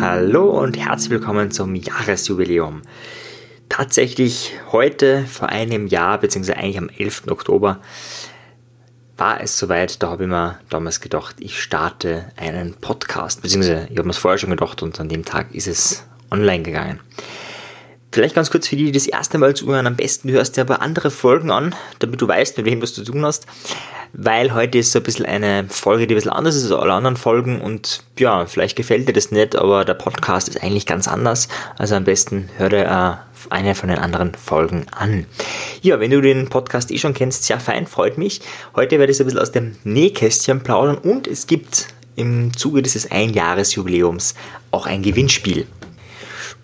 Hallo und herzlich willkommen zum Jahresjubiläum. Tatsächlich heute vor einem Jahr, beziehungsweise eigentlich am 11. Oktober, war es soweit, da habe ich mir damals gedacht, ich starte einen Podcast, beziehungsweise ich habe mir es vorher schon gedacht und an dem Tag ist es online gegangen. Vielleicht ganz kurz für die, die das erste Mal zuhören, am besten hörst du aber andere Folgen an, damit du weißt, mit wem du zu tun hast weil heute ist so ein bisschen eine Folge, die ein bisschen anders ist als alle anderen Folgen und ja, vielleicht gefällt dir das nicht, aber der Podcast ist eigentlich ganz anders. Also am besten hör dir äh, eine von den anderen Folgen an. Ja, wenn du den Podcast eh schon kennst, sehr fein, freut mich. Heute werde ich so ein bisschen aus dem Nähkästchen plaudern und es gibt im Zuge dieses Einjahresjubiläums auch ein Gewinnspiel.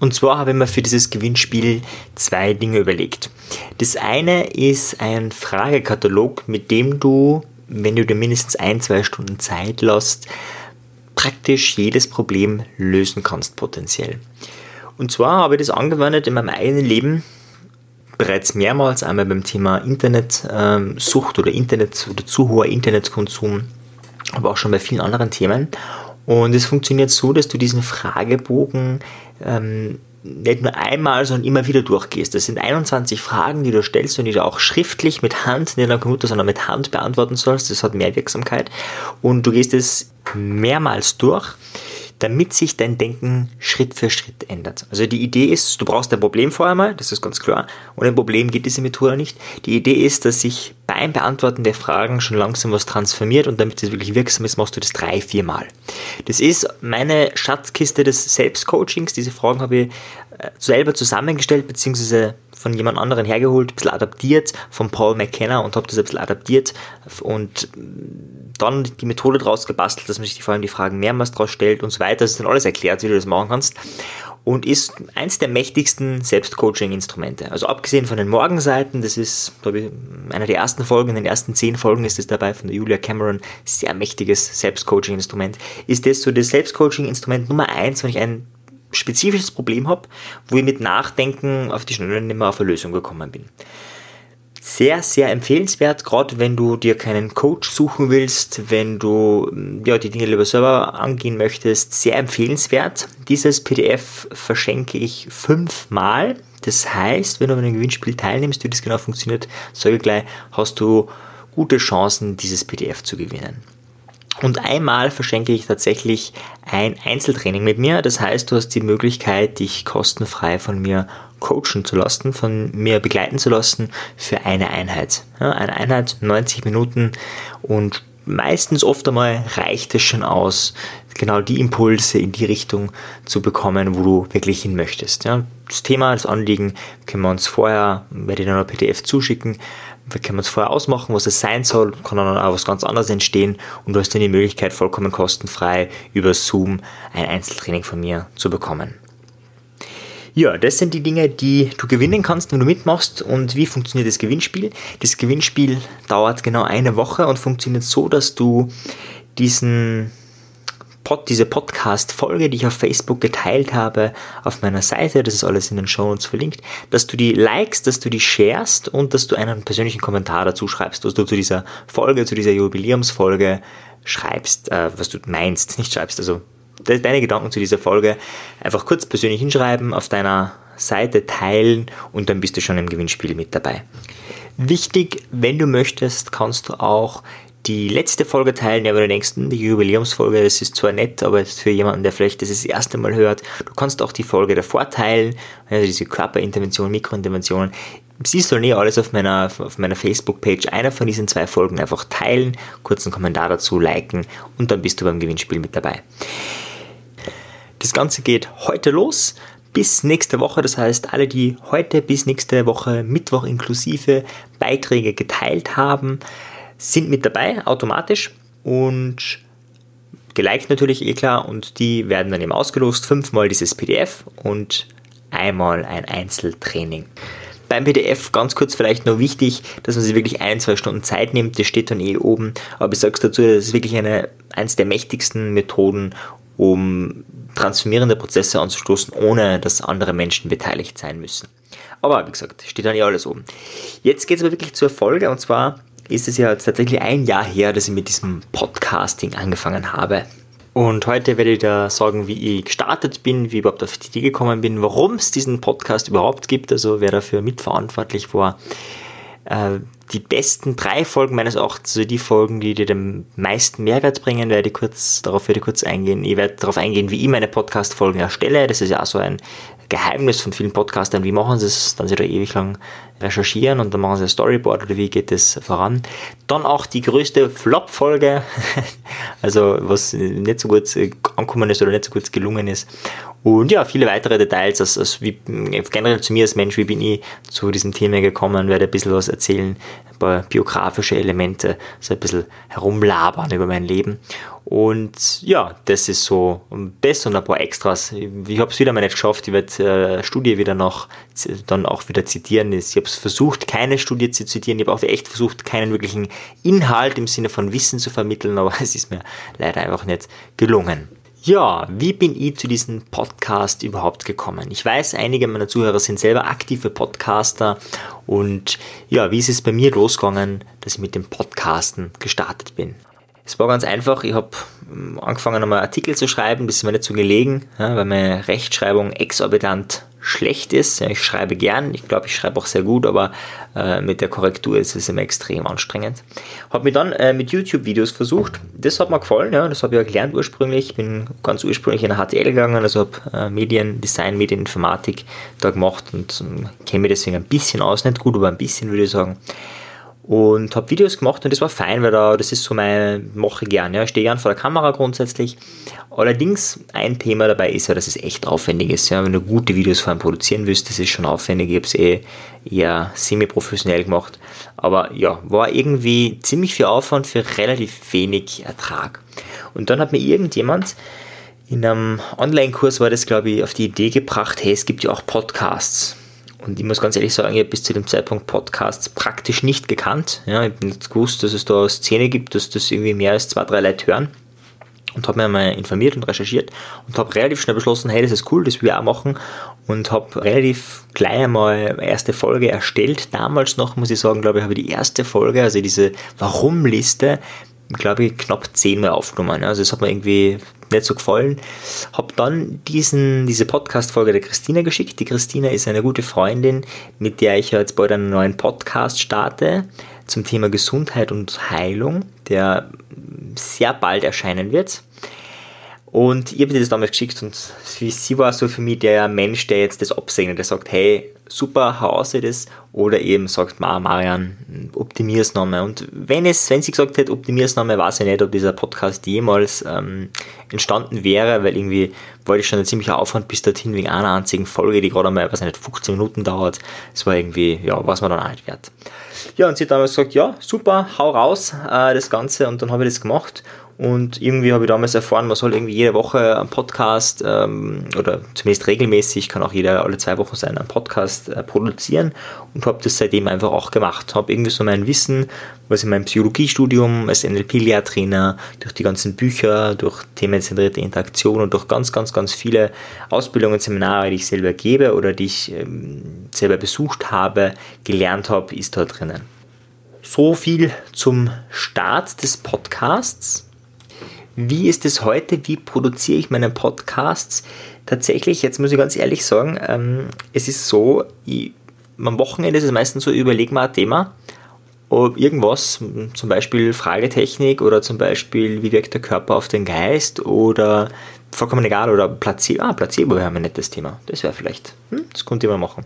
Und zwar habe ich mir für dieses Gewinnspiel zwei Dinge überlegt. Das eine ist ein Fragekatalog, mit dem du, wenn du dir mindestens ein, zwei Stunden Zeit lässt, praktisch jedes Problem lösen kannst potenziell. Und zwar habe ich das angewendet in meinem eigenen Leben bereits mehrmals, einmal beim Thema Internetsucht oder Internet oder zu hoher Internetkonsum, aber auch schon bei vielen anderen Themen. Und es funktioniert so, dass du diesen Fragebogen ähm, nicht nur einmal, sondern immer wieder durchgehst. Das sind 21 Fragen, die du stellst und die du auch schriftlich mit Hand, nicht am Computer, sondern mit Hand beantworten sollst. Das hat mehr Wirksamkeit. Und du gehst es mehrmals durch damit sich dein Denken Schritt für Schritt ändert. Also die Idee ist, du brauchst ein Problem vorher mal, das ist ganz klar. Ohne ein Problem geht diese Methode nicht. Die Idee ist, dass sich beim Beantworten der Fragen schon langsam was transformiert und damit es wirklich wirksam ist, machst du das drei, vier Mal. Das ist meine Schatzkiste des Selbstcoachings. Diese Fragen habe ich selber zusammengestellt, beziehungsweise von jemand anderen hergeholt, ein bisschen adaptiert, von Paul McKenna und habe das ein bisschen adaptiert und dann die Methode draus gebastelt, dass man sich vor allem die Fragen mehrmals draus stellt und so weiter. Das ist dann alles erklärt, wie du das machen kannst. Und ist eins der mächtigsten Selbstcoaching-Instrumente. Also abgesehen von den Morgenseiten, das ist, glaube ich, einer der ersten Folgen, in den ersten zehn Folgen ist es dabei von der Julia Cameron, sehr mächtiges Selbstcoaching-Instrument. Ist das so das Selbstcoaching-Instrument Nummer eins, wenn ich ein spezifisches Problem habe, wo ich mit Nachdenken auf die Schnelle nicht mehr auf eine Lösung gekommen bin sehr, sehr empfehlenswert, gerade wenn du dir keinen Coach suchen willst, wenn du ja, die Dinge lieber selber angehen möchtest, sehr empfehlenswert. Dieses PDF verschenke ich fünfmal. Das heißt, wenn du an einem Gewinnspiel teilnimmst, wie das genau funktioniert, sage ich gleich, hast du gute Chancen, dieses PDF zu gewinnen. Und einmal verschenke ich tatsächlich ein Einzeltraining mit mir. Das heißt, du hast die Möglichkeit, dich kostenfrei von mir coachen zu lassen, von mir begleiten zu lassen für eine Einheit. Ja, eine Einheit, 90 Minuten und meistens oft einmal reicht es schon aus, genau die Impulse in die Richtung zu bekommen, wo du wirklich hin möchtest. Ja, das Thema, das Anliegen können wir uns vorher, werde ich dann ein PDF zuschicken, wir können uns vorher ausmachen, was es sein soll, kann dann auch was ganz anderes entstehen und du hast dann die Möglichkeit, vollkommen kostenfrei über Zoom ein Einzeltraining von mir zu bekommen. Ja, das sind die Dinge, die du gewinnen kannst, wenn du mitmachst. Und wie funktioniert das Gewinnspiel? Das Gewinnspiel dauert genau eine Woche und funktioniert so, dass du diesen Pod, diese Podcast-Folge, die ich auf Facebook geteilt habe, auf meiner Seite, das ist alles in den Show Notes verlinkt, dass du die likest, dass du die sharest und dass du einen persönlichen Kommentar dazu schreibst, was du zu dieser Folge, zu dieser Jubiläumsfolge schreibst, äh, was du meinst, nicht schreibst, also deine Gedanken zu dieser Folge einfach kurz persönlich hinschreiben, auf deiner Seite teilen und dann bist du schon im Gewinnspiel mit dabei. Wichtig, wenn du möchtest, kannst du auch die letzte Folge teilen, denkst, hm, die Jubiläumsfolge, das ist zwar nett, aber für jemanden, der vielleicht das, das erste Mal hört, du kannst auch die Folge davor teilen, also diese Körperintervention, Mikrointerventionen. Siehst du nie alles auf meiner, auf meiner Facebook-Page, einer von diesen zwei Folgen einfach teilen, kurzen Kommentar dazu, liken und dann bist du beim Gewinnspiel mit dabei. Das Ganze geht heute los bis nächste Woche. Das heißt, alle, die heute bis nächste Woche Mittwoch inklusive Beiträge geteilt haben, sind mit dabei automatisch und geliked natürlich eh klar und die werden dann eben ausgelost. Fünfmal dieses PDF und einmal ein Einzeltraining. Beim PDF ganz kurz vielleicht noch wichtig, dass man sich wirklich ein, zwei Stunden Zeit nimmt. Das steht dann eh oben. Aber ich sage dazu, das ist wirklich eine, eines der mächtigsten Methoden, um transformierende Prozesse anzustoßen, ohne dass andere Menschen beteiligt sein müssen. Aber wie gesagt, steht dann ja alles oben. Jetzt geht es aber wirklich zur Folge und zwar ist es ja tatsächlich ein Jahr her, dass ich mit diesem Podcasting angefangen habe. Und heute werde ich da sagen, wie ich gestartet bin, wie ich überhaupt auf die Idee gekommen bin, warum es diesen Podcast überhaupt gibt, also wer dafür mitverantwortlich war. Äh, die besten drei Folgen meines Erachtens, also die Folgen, die dir den meisten Mehrwert bringen, werde ich kurz, darauf werde ich kurz eingehen. Ich werde darauf eingehen, wie ich meine Podcast-Folgen erstelle. Das ist ja auch so ein Geheimnis von vielen Podcastern. Wie machen sie es? Dann sie da ewig lang recherchieren und dann machen sie ein Storyboard oder wie geht das voran. Dann auch die größte Flop-Folge, also was nicht so gut angekommen ist oder nicht so gut gelungen ist. Und ja, viele weitere Details, also, also wie, generell zu mir als Mensch, wie bin ich zu diesem Thema gekommen, werde ein bisschen was erzählen, ein paar biografische Elemente, so ein bisschen herumlabern über mein Leben. Und ja, das ist so das und ein paar Extras. Ich habe es wieder mal nicht geschafft, ich werde äh, Studie wieder noch dann auch wieder zitieren. Ich habe es versucht, keine Studie zu zitieren. Ich habe auch echt versucht, keinen wirklichen Inhalt im Sinne von Wissen zu vermitteln, aber es ist mir leider einfach nicht gelungen. Ja, wie bin ich zu diesem Podcast überhaupt gekommen? Ich weiß, einige meiner Zuhörer sind selber aktive Podcaster und ja, wie ist es bei mir losgegangen, dass ich mit dem Podcasten gestartet bin? Es war ganz einfach, ich habe ähm, angefangen einmal Artikel zu schreiben, das ist mir nicht so gelegen, weil meine Rechtschreibung exorbitant schlecht ist. Ich schreibe gern, ich glaube, ich schreibe auch sehr gut, aber äh, mit der Korrektur ist es immer extrem anstrengend. Habe mir dann äh, mit YouTube-Videos versucht. Das hat mir gefallen, ja, das habe ich ja gelernt ursprünglich. Ich bin ganz ursprünglich in HTL gegangen, also habe äh, Mediendesign, Medieninformatik da gemacht und ähm, kenne mich deswegen ein bisschen aus, nicht gut, aber ein bisschen würde ich sagen und habe Videos gemacht und das war fein, weil da, das ist so mein, mache ich gern, ja, stehe gern vor der Kamera grundsätzlich. Allerdings ein Thema dabei ist ja, dass es echt aufwendig ist, ja, wenn du gute Videos vor allem produzieren willst, das ist schon aufwendig, ich habe es eh eher semi-professionell gemacht, aber ja, war irgendwie ziemlich viel Aufwand für relativ wenig Ertrag. Und dann hat mir irgendjemand in einem Online-Kurs war das, glaube ich, auf die Idee gebracht, hey, es gibt ja auch Podcasts. Und ich muss ganz ehrlich sagen, ich habe bis zu dem Zeitpunkt Podcasts praktisch nicht gekannt. Ja, ich habe nicht gewusst, dass es da eine Szene gibt, dass das irgendwie mehr als zwei, drei Leute hören. Und habe mir mal informiert und recherchiert und habe relativ schnell beschlossen, hey, das ist cool, das will ich auch machen. Und habe relativ gleich einmal erste Folge erstellt. Damals noch, muss ich sagen, glaube ich, habe ich die erste Folge, also diese Warum-Liste, glaube ich, knapp zehnmal aufgenommen. Also das hat mir irgendwie nicht so gefallen. Habe dann diesen, diese Podcast-Folge der Christina geschickt. Die Christina ist eine gute Freundin, mit der ich jetzt bald einen neuen Podcast starte zum Thema Gesundheit und Heilung, der sehr bald erscheinen wird. Und ich habe dir das damals geschickt und sie war so für mich der Mensch, der jetzt das absegnet, der sagt, hey, super, hau aus das. Oder eben sagt, Ma, Marian, optimier's nochmal. Und wenn es, wenn sie gesagt hätte, optimier's nochmal, weiß ich nicht, ob dieser Podcast jemals ähm, entstanden wäre, weil irgendwie wollte ich schon ein ziemlicher Aufwand bis dorthin wegen einer einzigen Folge, die gerade mal, weiß nicht, 15 Minuten dauert. Es war irgendwie, ja, was man dann auch nicht wert. Ja, und sie hat damals gesagt, ja, super, hau raus, äh, das Ganze. Und dann habe ich das gemacht und irgendwie habe ich damals erfahren, man soll irgendwie jede Woche einen Podcast ähm, oder zumindest regelmäßig, kann auch jeder alle zwei Wochen sein, einen Podcast äh, produzieren und habe das seitdem einfach auch gemacht. Habe irgendwie so mein Wissen, was in meinem Psychologiestudium als NLP-Lehrtrainer, durch die ganzen Bücher, durch themenzentrierte Interaktion und durch ganz, ganz, ganz viele Ausbildungen, Seminare, die ich selber gebe oder die ich ähm, selber besucht habe, gelernt habe, ist da drinnen. So viel zum Start des Podcasts. Wie ist es heute? Wie produziere ich meine Podcasts? Tatsächlich, jetzt muss ich ganz ehrlich sagen, ähm, es ist so, ich, am Wochenende ist es meistens so, ich überlege mal ein Thema, ob irgendwas, zum Beispiel Fragetechnik oder zum Beispiel, wie wirkt der Körper auf den Geist oder vollkommen egal. Oder Placebo, ah, Placebo wäre ein nettes Thema. Das wäre vielleicht, hm, das könnte ich mal machen.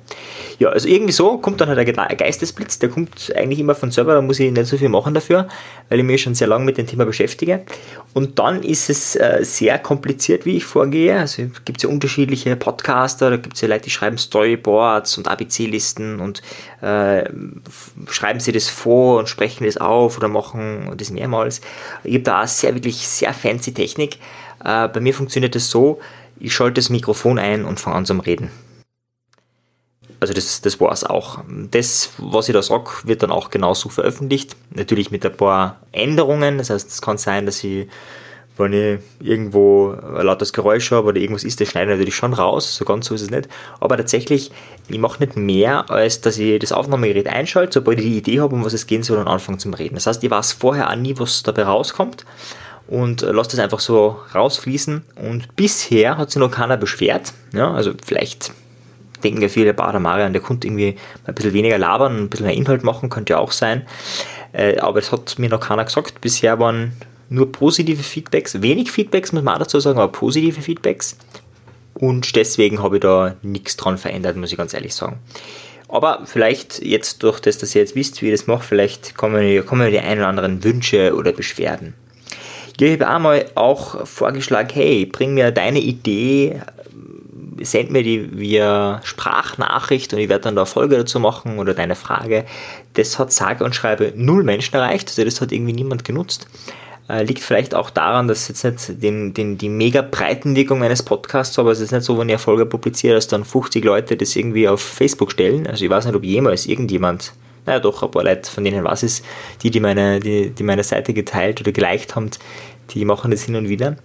Ja, also irgendwie so kommt dann halt der Geistesblitz, der kommt eigentlich immer von selber, da muss ich nicht so viel machen dafür, weil ich mich schon sehr lange mit dem Thema beschäftige. Und dann ist es äh, sehr kompliziert, wie ich vorgehe. Also gibt es ja unterschiedliche Podcaster, da gibt es ja Leute, die schreiben Storyboards und ABC-Listen und äh, schreiben sie das vor und sprechen das auf oder machen das mehrmals. Ich habe da auch sehr, wirklich sehr fancy Technik. Äh, bei mir funktioniert es so, ich schalte das Mikrofon ein und fange an zum Reden. Also das, das war es auch. Das, was ich da sage, wird dann auch genauso veröffentlicht. Natürlich mit ein paar Änderungen. Das heißt, es kann sein, dass ich wenn ich irgendwo ein lautes Geräusch habe oder irgendwas ist, das schneide ich natürlich schon raus, so ganz so ist es nicht. Aber tatsächlich, ich mache nicht mehr, als dass ich das Aufnahmegerät einschalte, sobald ich die Idee habe, um was es gehen soll und anfange zum Reden. Das heißt, ich weiß vorher auch nie, was dabei rauskommt und lasse das einfach so rausfließen. Und bisher hat sich noch keiner beschwert. Ja, also vielleicht denken ja viele, Bader Marian, der konnte irgendwie ein bisschen weniger labern, ein bisschen mehr Inhalt machen, könnte ja auch sein. Äh, aber es hat mir noch keiner gesagt. Bisher waren nur positive Feedbacks, wenig Feedbacks muss man auch dazu sagen, aber positive Feedbacks. Und deswegen habe ich da nichts dran verändert, muss ich ganz ehrlich sagen. Aber vielleicht jetzt durch das, dass ihr jetzt wisst, wie ich das mache, vielleicht kommen, kommen die ein oder anderen Wünsche oder Beschwerden. Ich habe einmal auch vorgeschlagen, hey, bring mir deine Idee, send mir die via Sprachnachricht und ich werde dann da Folge dazu machen oder deine Frage. Das hat sage und schreibe null Menschen erreicht, also das hat irgendwie niemand genutzt. Äh, liegt vielleicht auch daran, dass jetzt nicht den, den, die mega Breitenwirkung eines Podcasts habe. Also es ist nicht so, wenn ich eine Folge publiziere, dass dann 50 Leute das irgendwie auf Facebook stellen. Also ich weiß nicht, ob jemals irgendjemand, naja doch, ein paar Leute, von denen was ist, die, die meine, die, die meine Seite geteilt oder geliked haben, die machen das hin und wieder.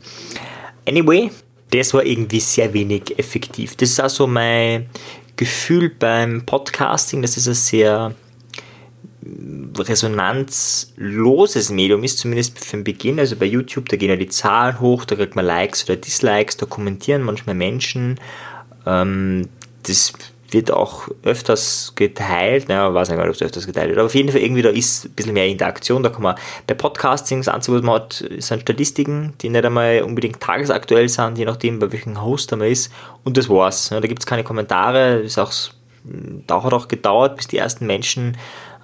Anyway, das war irgendwie sehr wenig effektiv. Das ist also mein Gefühl beim Podcasting, das ist ein sehr resonanzloses Medium ist, zumindest für den Beginn. Also bei YouTube, da gehen ja die Zahlen hoch, da kriegt man Likes oder Dislikes, da kommentieren manchmal Menschen. Ähm, das wird auch öfters geteilt, naja, weiß nicht, ob es öfters geteilt wird, aber auf jeden Fall irgendwie da ist ein bisschen mehr Interaktion, da kann man bei Podcastings, was man hat, sind Statistiken, die nicht einmal unbedingt tagesaktuell sind, je nachdem, bei welchem Host man ist und das war's. Ja, da gibt es keine Kommentare, ist auch, da hat auch gedauert, bis die ersten Menschen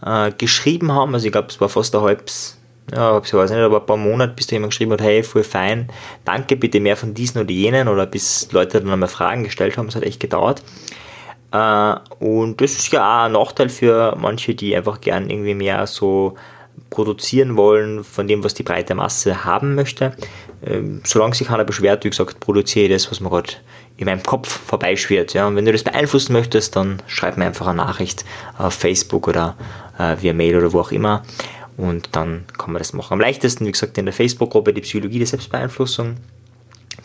äh, geschrieben haben. Also ich glaube, es war fast ein halbes, ja, ich weiß nicht, aber ein paar Monate, bis da jemand geschrieben hat, hey, voll fein, danke, bitte mehr von diesen oder jenen oder bis Leute dann einmal Fragen gestellt haben, es hat echt gedauert. Äh, und das ist ja auch ein Nachteil für manche, die einfach gern irgendwie mehr so produzieren wollen von dem, was die breite Masse haben möchte. Ähm, solange sich keiner beschwert, wie gesagt, produziere ich das, was mir gerade in meinem Kopf vorbeischwirrt. Ja. Und wenn du das beeinflussen möchtest, dann schreib mir einfach eine Nachricht auf Facebook oder äh, via Mail oder wo auch immer. Und dann kann man das machen. Am leichtesten, wie gesagt, in der Facebook-Gruppe die Psychologie der Selbstbeeinflussung.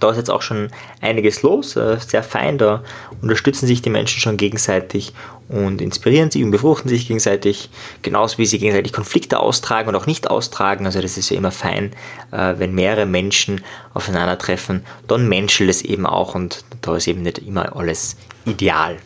Da ist jetzt auch schon einiges los, äh, sehr fein, da unterstützen sich die Menschen schon gegenseitig und inspirieren sich und befruchten sich gegenseitig, genauso wie sie gegenseitig Konflikte austragen und auch nicht austragen. Also das ist ja immer fein, äh, wenn mehrere Menschen aufeinandertreffen, dann menschelt es eben auch und da ist eben nicht immer alles ideal.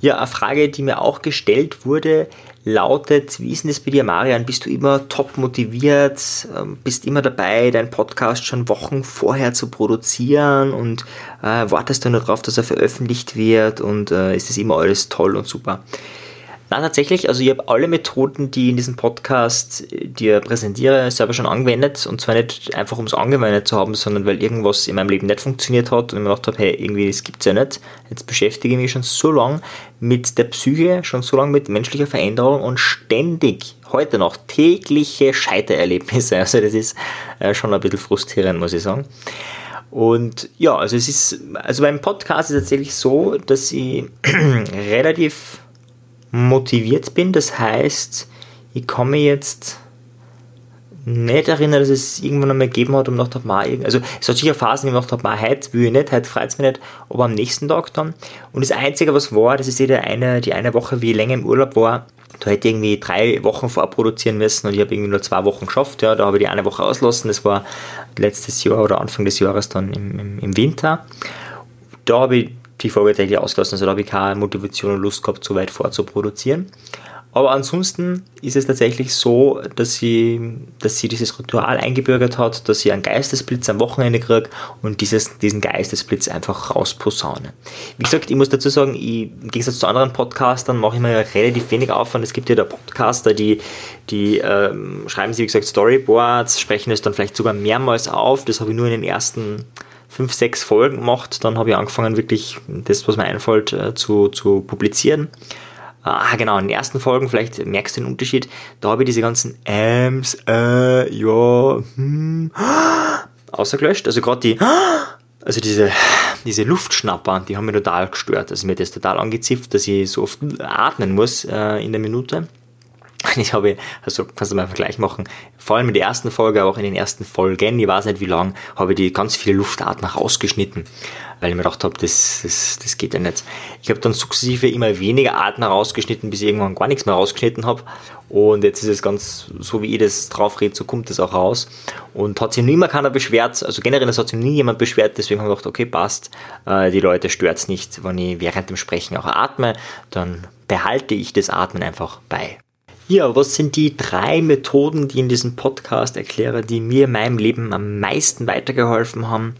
Ja, eine Frage, die mir auch gestellt wurde, lautet, wie ist denn das bei dir, Marian? Bist du immer top motiviert? Ähm, bist immer dabei, deinen Podcast schon Wochen vorher zu produzieren und äh, wartest du nur darauf, dass er veröffentlicht wird und äh, ist das immer alles toll und super? Na, tatsächlich, also ich habe alle Methoden, die in diesem Podcast äh, dir präsentiere, selber schon angewendet. Und zwar nicht einfach, um es angewendet zu haben, sondern weil irgendwas in meinem Leben nicht funktioniert hat und ich mir gedacht habe, hey, irgendwie, das gibt es ja nicht. Jetzt beschäftige ich mich schon so lange mit der Psyche, schon so lange mit menschlicher Veränderung und ständig, heute noch, tägliche Scheitererlebnisse. Also das ist äh, schon ein bisschen frustrierend, muss ich sagen. Und ja, also es ist, also beim Podcast ist es tatsächlich so, dass ich relativ motiviert bin. Das heißt, ich mich jetzt nicht erinnern, dass es irgendwann einmal gegeben hat und gedacht habe, also es hat sicher Phasen, die ich gedacht habe, heute will ich nicht, heute freut es mich nicht, aber am nächsten Tag dann. Und das Einzige, was war, das ist jede eine, die eine Woche, wie ich länger im Urlaub war, da hätte ich irgendwie drei Wochen vorproduzieren müssen und ich habe irgendwie nur zwei Wochen geschafft, ja, da habe ich die eine Woche auslassen, das war letztes Jahr oder Anfang des Jahres dann im, im, im Winter. Da habe ich die Folge tatsächlich ausgelassen. Also da habe ich keine Motivation und Lust gehabt, so weit vorzuproduzieren. Aber ansonsten ist es tatsächlich so, dass sie, dass sie dieses Ritual eingebürgert hat, dass sie einen Geistesblitz am Wochenende kriegt und dieses, diesen Geistesblitz einfach rausposaune. Wie gesagt, ich muss dazu sagen, ich, im Gegensatz zu anderen Podcastern mache ich mir ja relativ wenig Aufwand. Es gibt ja da Podcaster, die, die ähm, schreiben sie, wie gesagt, Storyboards, sprechen es dann vielleicht sogar mehrmals auf. Das habe ich nur in den ersten fünf, sechs Folgen gemacht. Dann habe ich angefangen, wirklich das, was mir einfällt, äh, zu, zu publizieren. Ah, genau, in den ersten Folgen, vielleicht merkst du den Unterschied, da habe ich diese ganzen Ams, äh, ja, hm, ausgelöscht. Also gerade die, also diese, diese Luftschnapper, die haben mich total gestört. Also mir das total angezipft, dass ich so oft atmen muss äh, in der Minute. Ich habe, also kannst du mal einen Vergleich machen, vor allem in der ersten Folge, aber auch in den ersten Folgen, ich weiß nicht wie lang, habe ich die ganz viele Luftarten rausgeschnitten, weil ich mir gedacht habe, das, das, das geht ja nicht. Ich habe dann sukzessive immer weniger Arten rausgeschnitten, bis ich irgendwann gar nichts mehr rausgeschnitten habe. Und jetzt ist es ganz, so wie ich das drauf rede, so kommt das auch raus. Und hat sich nie mehr keiner beschwert, also generell hat sich nie jemand beschwert, deswegen habe ich gedacht, okay, passt, äh, die Leute stört es nicht, wenn ich während dem Sprechen auch atme, dann behalte ich das Atmen einfach bei. Ja, was sind die drei Methoden, die in diesem Podcast erkläre, die mir in meinem Leben am meisten weitergeholfen haben?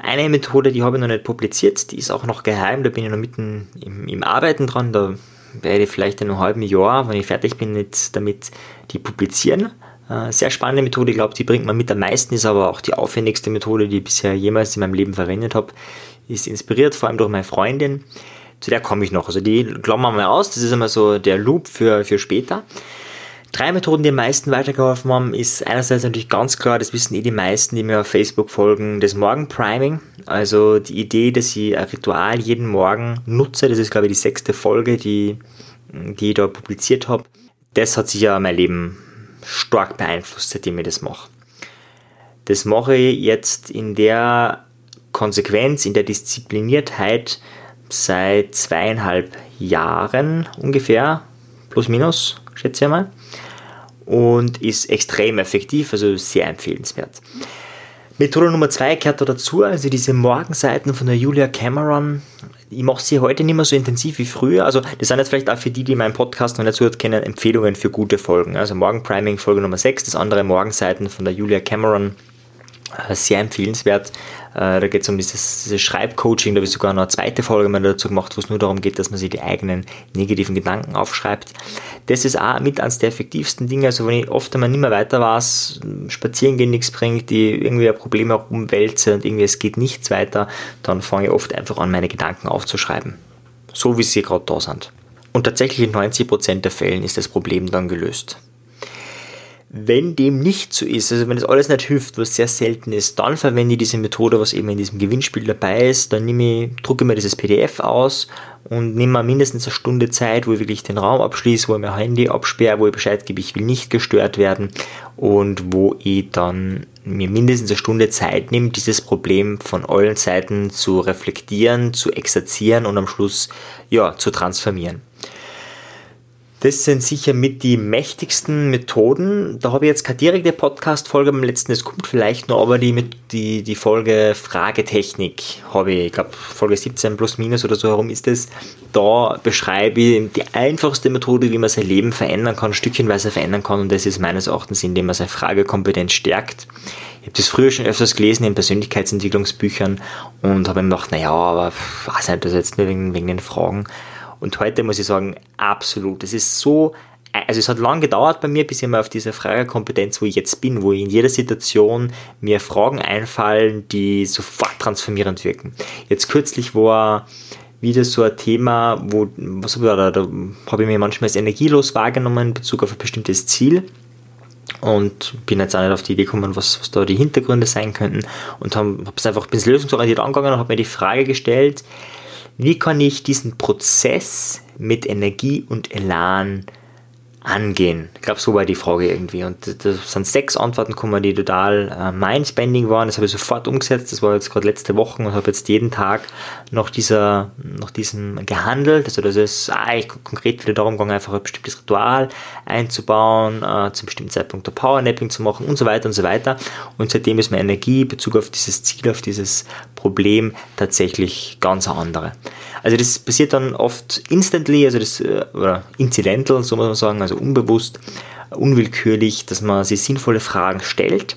Eine Methode, die habe ich noch nicht publiziert, die ist auch noch geheim, da bin ich noch mitten im, im Arbeiten dran, da werde ich vielleicht in einem halben Jahr, wenn ich fertig bin mit, damit, die publizieren. Äh, sehr spannende Methode, ich glaube, die bringt man mit am meisten, ist aber auch die aufwendigste Methode, die ich bisher jemals in meinem Leben verwendet habe. Ist inspiriert vor allem durch meine Freundin zu der komme ich noch. Also die klammern wir aus, das ist immer so der Loop für, für später. Drei Methoden, die am meisten weitergeholfen haben, ist einerseits natürlich ganz klar, das wissen eh die meisten, die mir auf Facebook folgen, das Morgenpriming. Also die Idee, dass ich ein Ritual jeden Morgen nutze, das ist glaube ich die sechste Folge, die, die ich da publiziert habe. Das hat sich ja mein Leben stark beeinflusst, seitdem ich das mache. Das mache ich jetzt in der Konsequenz, in der Diszipliniertheit, seit zweieinhalb Jahren ungefähr, plus minus, schätze ich mal. Und ist extrem effektiv, also sehr empfehlenswert. Methode Nummer zwei gehört da dazu, also diese Morgenseiten von der Julia Cameron. Ich mache sie heute nicht mehr so intensiv wie früher. Also, das sind jetzt vielleicht auch für die, die meinen Podcast noch nicht so kennen, Empfehlungen für gute Folgen. Also, Morgenpriming, Folge Nummer 6, das andere Morgenseiten von der Julia Cameron sehr empfehlenswert. Äh, da geht es um dieses, dieses Schreibcoaching, da habe ich sogar noch eine zweite Folge mal dazu gemacht, wo es nur darum geht, dass man sich die eigenen negativen Gedanken aufschreibt. Das ist auch mit eines der effektivsten Dinge, also wenn ich oft einmal nicht mehr weiter weiß, spazieren gehen nichts bringt, die irgendwie ein Problem herumwälze und irgendwie es geht nichts weiter, dann fange ich oft einfach an, meine Gedanken aufzuschreiben. So wie sie gerade da sind. Und tatsächlich in 90% der Fällen ist das Problem dann gelöst. Wenn dem nicht so ist, also wenn das alles nicht hilft, was sehr selten ist, dann verwende ich diese Methode, was eben in diesem Gewinnspiel dabei ist. Dann nehme ich, drucke mir dieses PDF aus und nehme mir mindestens eine Stunde Zeit, wo ich wirklich den Raum abschließe, wo ich mein Handy absperre, wo ich Bescheid gebe, ich will nicht gestört werden und wo ich dann mir mindestens eine Stunde Zeit nehme, dieses Problem von allen Seiten zu reflektieren, zu exerzieren und am Schluss ja, zu transformieren. Das sind sicher mit die mächtigsten Methoden. Da habe ich jetzt keine direkte Podcast-Folge beim letzten, es kommt vielleicht noch, aber die, mit, die, die Folge Fragetechnik habe ich, ich glaube Folge 17 plus minus oder so herum ist es. Da beschreibe ich die einfachste Methode, wie man sein Leben verändern kann, stückchenweise verändern kann und das ist meines Erachtens, indem man seine Fragekompetenz stärkt. Ich habe das früher schon öfters gelesen in Persönlichkeitsentwicklungsbüchern und habe mir gedacht, naja, aber was nicht, das jetzt nur wegen, wegen den Fragen. Und heute muss ich sagen, absolut. Es ist so, also es hat lange gedauert bei mir, bis ich mal auf diese Fragekompetenz, wo ich jetzt bin, wo in jeder Situation mir Fragen einfallen, die sofort transformierend wirken. Jetzt kürzlich war wieder so ein Thema, wo, was da, da habe ich mir manchmal als energielos wahrgenommen in Bezug auf ein bestimmtes Ziel und bin jetzt auch nicht auf die Idee gekommen, was, was da die Hintergründe sein könnten und habe es einfach ein bisschen lösungsorientiert angegangen und habe mir die Frage gestellt, wie kann ich diesen Prozess mit Energie und Elan angehen? Ich glaube, so war die Frage irgendwie. Und das sind sechs Antworten gekommen, die total äh, mindspending waren. Das habe ich sofort umgesetzt. Das war jetzt gerade letzte Woche und habe jetzt jeden Tag nach, dieser, nach diesem gehandelt. Also das ist eigentlich konkret wieder darum gegangen, einfach ein bestimmtes Ritual einzubauen, äh, zum bestimmten Zeitpunkt der Powernapping zu machen und so weiter und so weiter. Und seitdem ist meine Energie in Bezug auf dieses Ziel, auf dieses Problem tatsächlich ganz andere. Also das passiert dann oft instantly, also das, äh, oder incidental, so muss man sagen, also unbewusst, unwillkürlich, dass man sich sinnvolle Fragen stellt.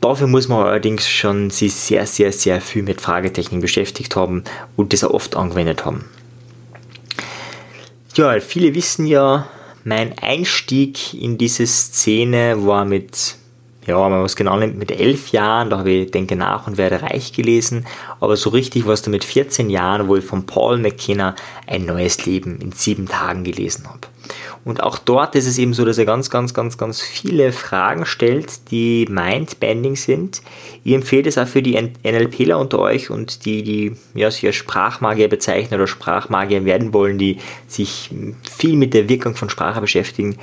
Dafür muss man allerdings schon sich sehr, sehr, sehr viel mit Fragetechniken beschäftigt haben und das auch oft angewendet haben. Ja, viele wissen ja, mein Einstieg in diese Szene war mit ja, man was genau nimmt, mit elf Jahren, da habe ich Denke nach und werde reich gelesen, aber so richtig war es dann mit 14 Jahren, wo ich von Paul McKenna ein neues Leben in sieben Tagen gelesen habe. Und auch dort ist es eben so, dass er ganz, ganz, ganz, ganz viele Fragen stellt, die mindbending sind. Ich empfehle es auch für die NLPler unter euch und die, die ja, sich als Sprachmagier bezeichnen oder Sprachmagier werden wollen, die sich viel mit der Wirkung von Sprache beschäftigen.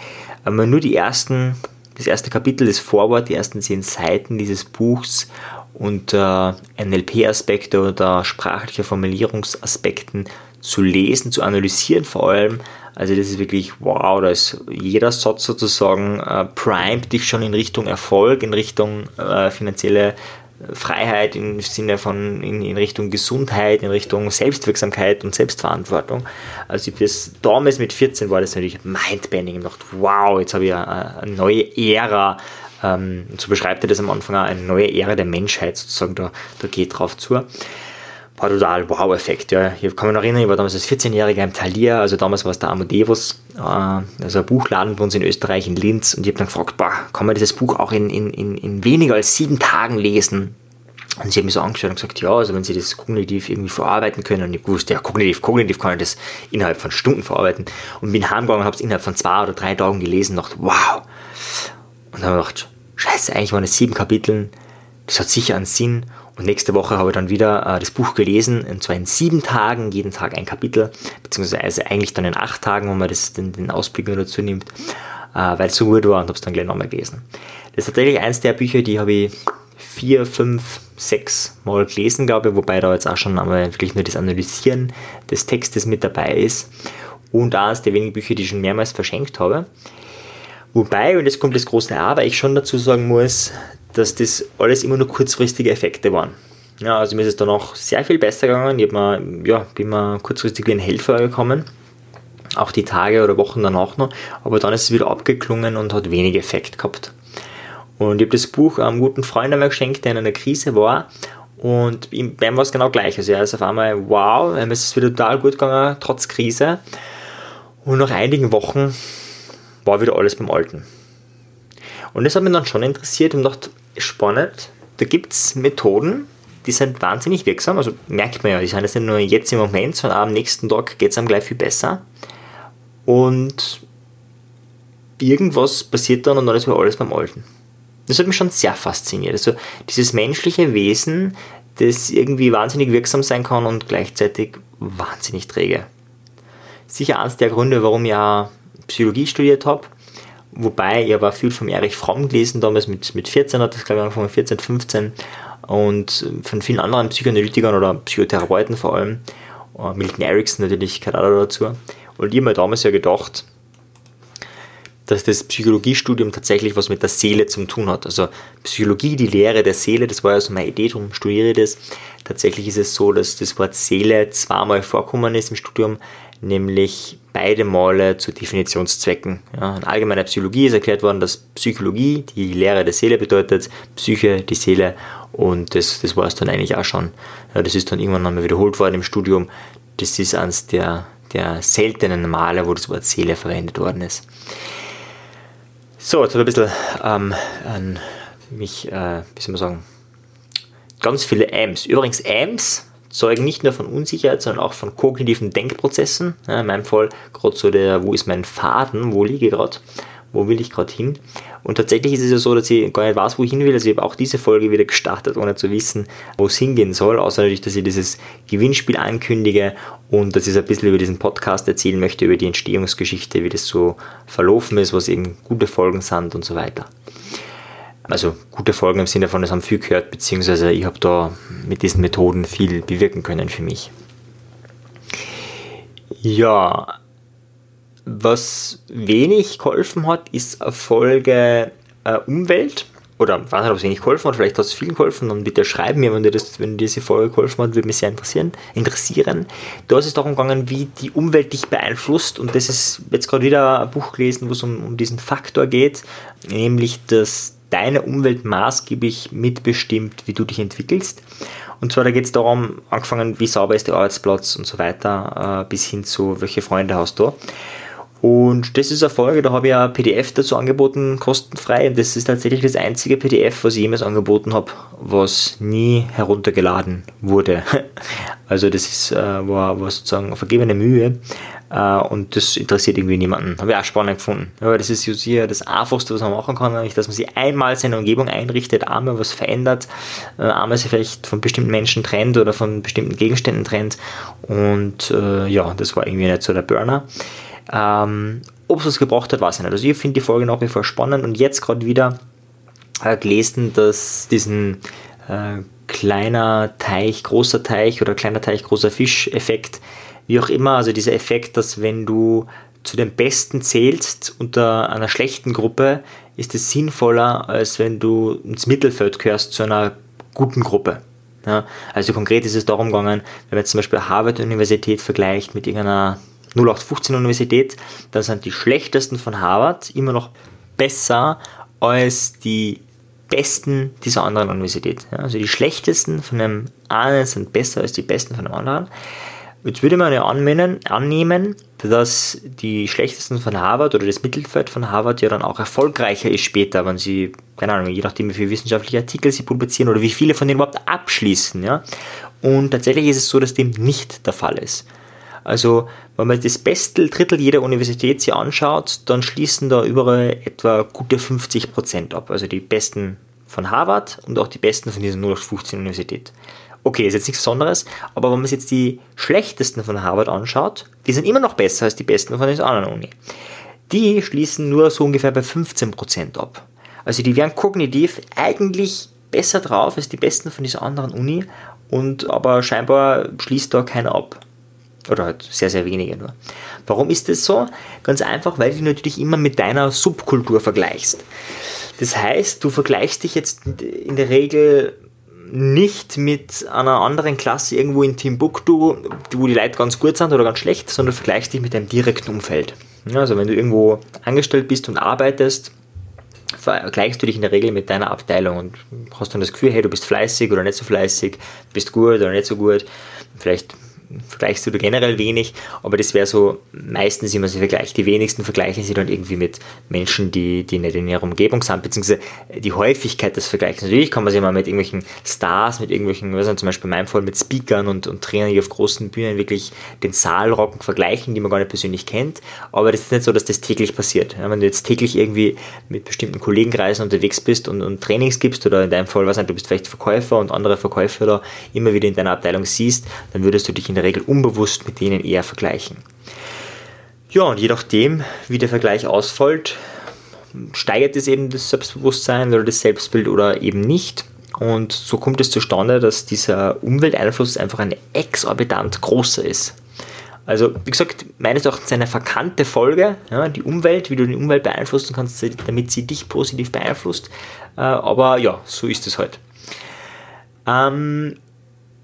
Aber nur die ersten, das erste Kapitel des Vorwort, die ersten zehn Seiten dieses Buchs unter NLP-Aspekte oder sprachliche Formulierungsaspekten zu lesen, zu analysieren vor allem. Also das ist wirklich wow, da ist jeder Satz sozusagen äh, primet dich schon in Richtung Erfolg, in Richtung äh, finanzielle Freiheit im Sinne von in, in, Richtung Gesundheit, in Richtung Selbstwirksamkeit und Selbstverantwortung. Also das damals mit 14 war das natürlich mindbending. Ich dachte, wow, jetzt habe ich eine, eine neue Ära ähm, so beschreibt er das am Anfang auch, eine neue Ära der Menschheit sozusagen, da, da geht drauf zu. War total Wow-Effekt. Ja. Ich kann mich noch erinnern, ich war damals als 14-Jähriger im Thalia, also damals war es der Amadeus, äh, also ein Buchladen bei uns in Österreich, in Linz, und ich habe dann gefragt, boah, kann man dieses Buch auch in, in, in, weniger als sieben Tagen lesen? Und sie hat mich so angeschaut und gesagt, ja, also wenn sie das kognitiv irgendwie verarbeiten können, und ich wusste, ja, kognitiv, kognitiv kann ich das innerhalb von Stunden verarbeiten. Und bin heimgegangen und habe es innerhalb von zwei oder drei Tagen gelesen und dachte, wow. Und dann habe ich gedacht, scheiße, eigentlich waren es sieben Kapiteln, das hat sicher einen Sinn. Und nächste Woche habe ich dann wieder äh, das Buch gelesen, und zwar in sieben Tagen, jeden Tag ein Kapitel, beziehungsweise eigentlich dann in acht Tagen, wenn man das, den, den Ausblick nur dazu nimmt, äh, weil es so gut war und habe es dann gleich nochmal gelesen. Das ist tatsächlich eins der Bücher, die habe ich vier, fünf, sechs Mal gelesen, glaube ich, wobei da jetzt auch schon einmal wirklich nur das Analysieren des Textes mit dabei ist. Und eines der wenigen Bücher, die ich schon mehrmals verschenkt habe. Wobei, und jetzt kommt das große Aber, ich schon dazu sagen muss, dass das alles immer nur kurzfristige Effekte waren. Ja, also mir ist es dann auch sehr viel besser gegangen. Ich mir, ja, bin mir kurzfristig wie ein Helfer gekommen. Auch die Tage oder Wochen danach noch. Aber dann ist es wieder abgeklungen und hat wenig Effekt gehabt. Und ich habe das Buch einem guten Freund einmal geschenkt, der in einer Krise war. Und bei ihm war es genau gleich. Also er ist auf einmal, wow, ihm ist es wieder total gut gegangen, trotz Krise. Und nach einigen Wochen war wieder alles beim Alten. Und das hat mich dann schon interessiert und dachte, spannend, da gibt es Methoden, die sind wahnsinnig wirksam, also merkt man ja, die sind jetzt nicht nur jetzt im Moment, sondern am nächsten Tag geht es einem gleich viel besser. Und irgendwas passiert dann und dann ist wieder alles beim Alten. Das hat mich schon sehr fasziniert. Also dieses menschliche Wesen, das irgendwie wahnsinnig wirksam sein kann und gleichzeitig wahnsinnig träge. Sicher eines der Gründe, warum ich auch Psychologie studiert habe. Wobei ich aber viel von Erich Fromm gelesen, damals mit, mit 14 hat das glaube ich angefangen, 14, 15 und von vielen anderen Psychoanalytikern oder Psychotherapeuten vor allem. Uh, Milton Erickson natürlich gehört auch dazu. Und ich habe mir damals ja gedacht, dass das Psychologiestudium tatsächlich was mit der Seele zu tun hat. Also Psychologie, die Lehre der Seele, das war ja so meine Idee, darum studiere ich das. Tatsächlich ist es so, dass das Wort Seele zweimal vorkommen ist im Studium, nämlich beide Male zu Definitionszwecken. Ja, in allgemeiner Psychologie ist erklärt worden, dass Psychologie die Lehre der Seele bedeutet, Psyche die Seele und das, das war es dann eigentlich auch schon. Ja, das ist dann irgendwann nochmal wiederholt worden im Studium. Das ist eines der, der seltenen Male, wo das Wort Seele verwendet worden ist. So, jetzt habe ich ein bisschen ähm, an mich, äh, wie soll man sagen, ganz viele Amps. Übrigens, Amps zeugen nicht nur von Unsicherheit, sondern auch von kognitiven Denkprozessen. Ja, in meinem Fall gerade so der, wo ist mein Faden, wo liege ich gerade, wo will ich gerade hin. Und tatsächlich ist es ja so, dass ich gar nicht weiß, wo ich hin will. Also ich habe auch diese Folge wieder gestartet, ohne zu wissen, wo es hingehen soll, außer natürlich, dass ich dieses Gewinnspiel ankündige und dass ich ein bisschen über diesen Podcast erzählen möchte, über die Entstehungsgeschichte, wie das so verlaufen ist, was eben gute Folgen sind und so weiter also gute Folgen im Sinne von, es haben viel gehört, beziehungsweise ich habe da mit diesen Methoden viel bewirken können für mich. Ja, was wenig geholfen hat, ist Folge äh, Umwelt. Oder ich weiß nicht, ob es wenig geholfen hat, vielleicht hat es vielen geholfen, dann bitte schreiben mir, wenn dir, das, wenn dir diese Folge geholfen hat, würde mich sehr interessieren. interessieren. Da ist es darum gegangen, wie die Umwelt dich beeinflusst und das ist jetzt gerade wieder ein Buch gelesen, wo es um, um diesen Faktor geht, nämlich dass deine Umwelt maßgeblich mitbestimmt, wie du dich entwickelst. Und zwar da geht es darum, angefangen, wie sauber ist der Arbeitsplatz und so weiter, äh, bis hin zu, welche Freunde hast du. Und das ist eine Folge, da habe ich ein PDF dazu angeboten, kostenfrei. Und das ist tatsächlich das einzige PDF, was ich jemals angeboten habe, was nie heruntergeladen wurde. Also das ist, äh, war, war sozusagen vergebene Mühe. Äh, und das interessiert irgendwie niemanden. Habe ich auch spannend gefunden. Aber das ist hier das Einfachste, was man machen kann, nämlich, dass man sich einmal seine Umgebung einrichtet, einmal was verändert, äh, einmal sich vielleicht von bestimmten Menschen trennt oder von bestimmten Gegenständen trennt. Und ja, das war irgendwie nicht so der Burner. Ähm, Ob es was gebracht hat, weiß ich nicht. Also ich finde die Folge nach wie vor spannend und jetzt gerade wieder äh, gelesen, dass diesen äh, kleiner Teich, großer Teich oder kleiner Teich, großer Fisch-Effekt, wie auch immer, also dieser Effekt, dass wenn du zu den Besten zählst unter einer schlechten Gruppe, ist es sinnvoller, als wenn du ins Mittelfeld gehörst zu einer guten Gruppe. Ja, also konkret ist es darum gegangen, wenn man zum Beispiel Harvard-Universität vergleicht mit irgendeiner 0815 Universität, dann sind die schlechtesten von Harvard immer noch besser als die besten dieser anderen Universität. Ja, also die schlechtesten von einem einen sind besser als die besten von einem anderen. Jetzt würde man ja annehmen, annehmen, dass die schlechtesten von Harvard oder das Mittelfeld von Harvard ja dann auch erfolgreicher ist später, wenn sie, keine Ahnung, je nachdem wie viele wissenschaftliche Artikel sie publizieren oder wie viele von denen überhaupt abschließen. Ja? Und tatsächlich ist es so, dass dem nicht der Fall ist. Also, wenn man das beste Drittel jeder Universität sich anschaut, dann schließen da überall etwa gute 50 Prozent ab. Also die besten von Harvard und auch die besten von dieser 0815 Universität. Okay, ist jetzt nichts Besonderes, aber wenn man sich jetzt die schlechtesten von Harvard anschaut, die sind immer noch besser als die besten von der anderen Uni. Die schließen nur so ungefähr bei 15% ab. Also die wären kognitiv eigentlich besser drauf als die besten von dieser anderen Uni und aber scheinbar schließt da keiner ab. Oder halt sehr, sehr wenige nur. Warum ist das so? Ganz einfach, weil du natürlich immer mit deiner Subkultur vergleichst. Das heißt, du vergleichst dich jetzt in der Regel nicht mit einer anderen Klasse irgendwo in Timbuktu, wo die Leute ganz gut sind oder ganz schlecht, sondern vergleichst dich mit deinem direkten Umfeld. Also wenn du irgendwo angestellt bist und arbeitest, vergleichst du dich in der Regel mit deiner Abteilung und hast dann das Gefühl, hey, du bist fleißig oder nicht so fleißig, bist gut oder nicht so gut. Vielleicht vergleichst du generell wenig, aber das wäre so meistens immer so Vergleich. Die wenigsten vergleichen sie dann irgendwie mit Menschen, die, die nicht in ihrer Umgebung sind, beziehungsweise die Häufigkeit des Vergleichs. Natürlich kann man sich mal mit irgendwelchen Stars, mit irgendwelchen, was zum Beispiel in meinem Fall mit Speakern und, und Trainern, die auf großen Bühnen wirklich den Saal rocken, vergleichen, die man gar nicht persönlich kennt, aber das ist nicht so, dass das täglich passiert. Ja, wenn du jetzt täglich irgendwie mit bestimmten Kollegenkreisen unterwegs bist und, und Trainings gibst oder in deinem Fall, was nicht, du bist vielleicht Verkäufer und andere Verkäufer da immer wieder in deiner Abteilung siehst, dann würdest du dich in der Regel unbewusst mit denen eher vergleichen. Ja, und je nachdem, wie der Vergleich ausfällt, steigert es eben das Selbstbewusstsein oder das Selbstbild oder eben nicht. Und so kommt es zustande, dass dieser Umwelteinfluss einfach ein exorbitant großer ist. Also, wie gesagt, meines Erachtens eine verkannte Folge, ja, die Umwelt, wie du die Umwelt beeinflussen kannst, damit sie dich positiv beeinflusst. Äh, aber ja, so ist es halt. Ähm,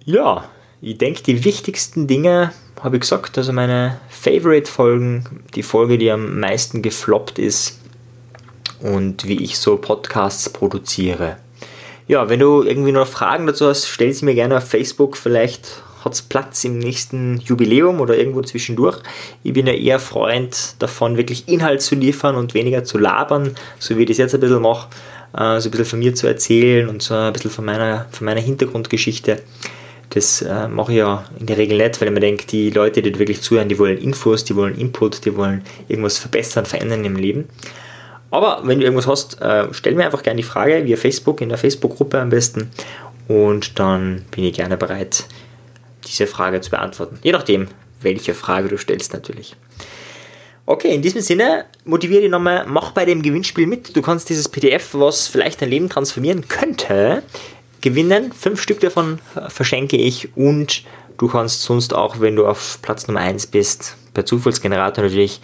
ja, ich denke, die wichtigsten Dinge habe ich gesagt. Also meine Favorite-Folgen, die Folge, die am meisten gefloppt ist und wie ich so Podcasts produziere. Ja, wenn du irgendwie noch Fragen dazu hast, stell sie mir gerne auf Facebook. Vielleicht hat es Platz im nächsten Jubiläum oder irgendwo zwischendurch. Ich bin ja eher Freund davon, wirklich Inhalt zu liefern und weniger zu labern, so wie ich das jetzt ein bisschen mache, äh, so ein bisschen von mir zu erzählen und so ein bisschen von meiner, von meiner Hintergrundgeschichte. Das äh, mache ich ja in der Regel nicht, weil ich mir denke, die Leute, die wirklich zuhören, die wollen Infos, die wollen Input, die wollen irgendwas verbessern, verändern im Leben. Aber wenn du irgendwas hast, äh, stell mir einfach gerne die Frage via Facebook, in der Facebook-Gruppe am besten. Und dann bin ich gerne bereit, diese Frage zu beantworten. Je nachdem, welche Frage du stellst natürlich. Okay, in diesem Sinne motiviere dich nochmal, mach bei dem Gewinnspiel mit. Du kannst dieses PDF, was vielleicht dein Leben transformieren könnte, gewinnen. Fünf Stück davon verschenke ich und du kannst sonst auch, wenn du auf Platz Nummer 1 bist, per Zufallsgenerator natürlich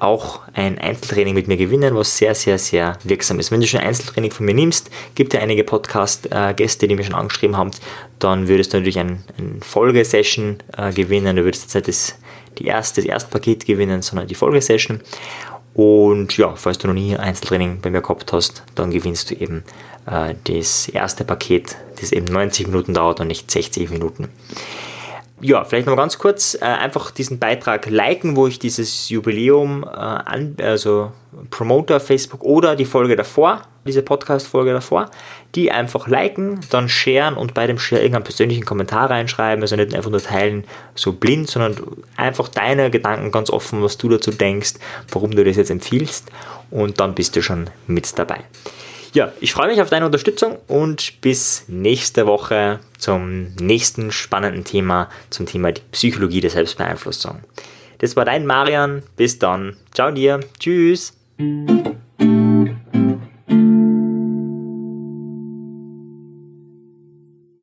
auch ein Einzeltraining mit mir gewinnen, was sehr, sehr, sehr wirksam ist. Wenn du schon ein Einzeltraining von mir nimmst, gibt es einige Podcast-Gäste, die mir schon angeschrieben haben, dann würdest du natürlich eine ein Folgesession äh, gewinnen. Du würdest jetzt nicht das, die erste, das erste Paket gewinnen, sondern die Folgesession. Und ja, falls du noch nie ein Einzeltraining bei mir gehabt hast, dann gewinnst du eben äh, das erste Paket, das eben 90 Minuten dauert und nicht 60 Minuten. Ja, vielleicht noch ganz kurz, äh, einfach diesen Beitrag liken, wo ich dieses Jubiläum äh, an, also promote auf Facebook oder die Folge davor, diese Podcast-Folge davor, die einfach liken, dann sharen und bei dem Share irgendeinen persönlichen Kommentar reinschreiben, also nicht einfach nur teilen, so blind, sondern einfach deine Gedanken ganz offen, was du dazu denkst, warum du das jetzt empfiehlst und dann bist du schon mit dabei. Ja, ich freue mich auf deine Unterstützung und bis nächste Woche zum nächsten spannenden Thema, zum Thema die Psychologie der Selbstbeeinflussung. Das war dein Marian. Bis dann. Ciao dir. Tschüss.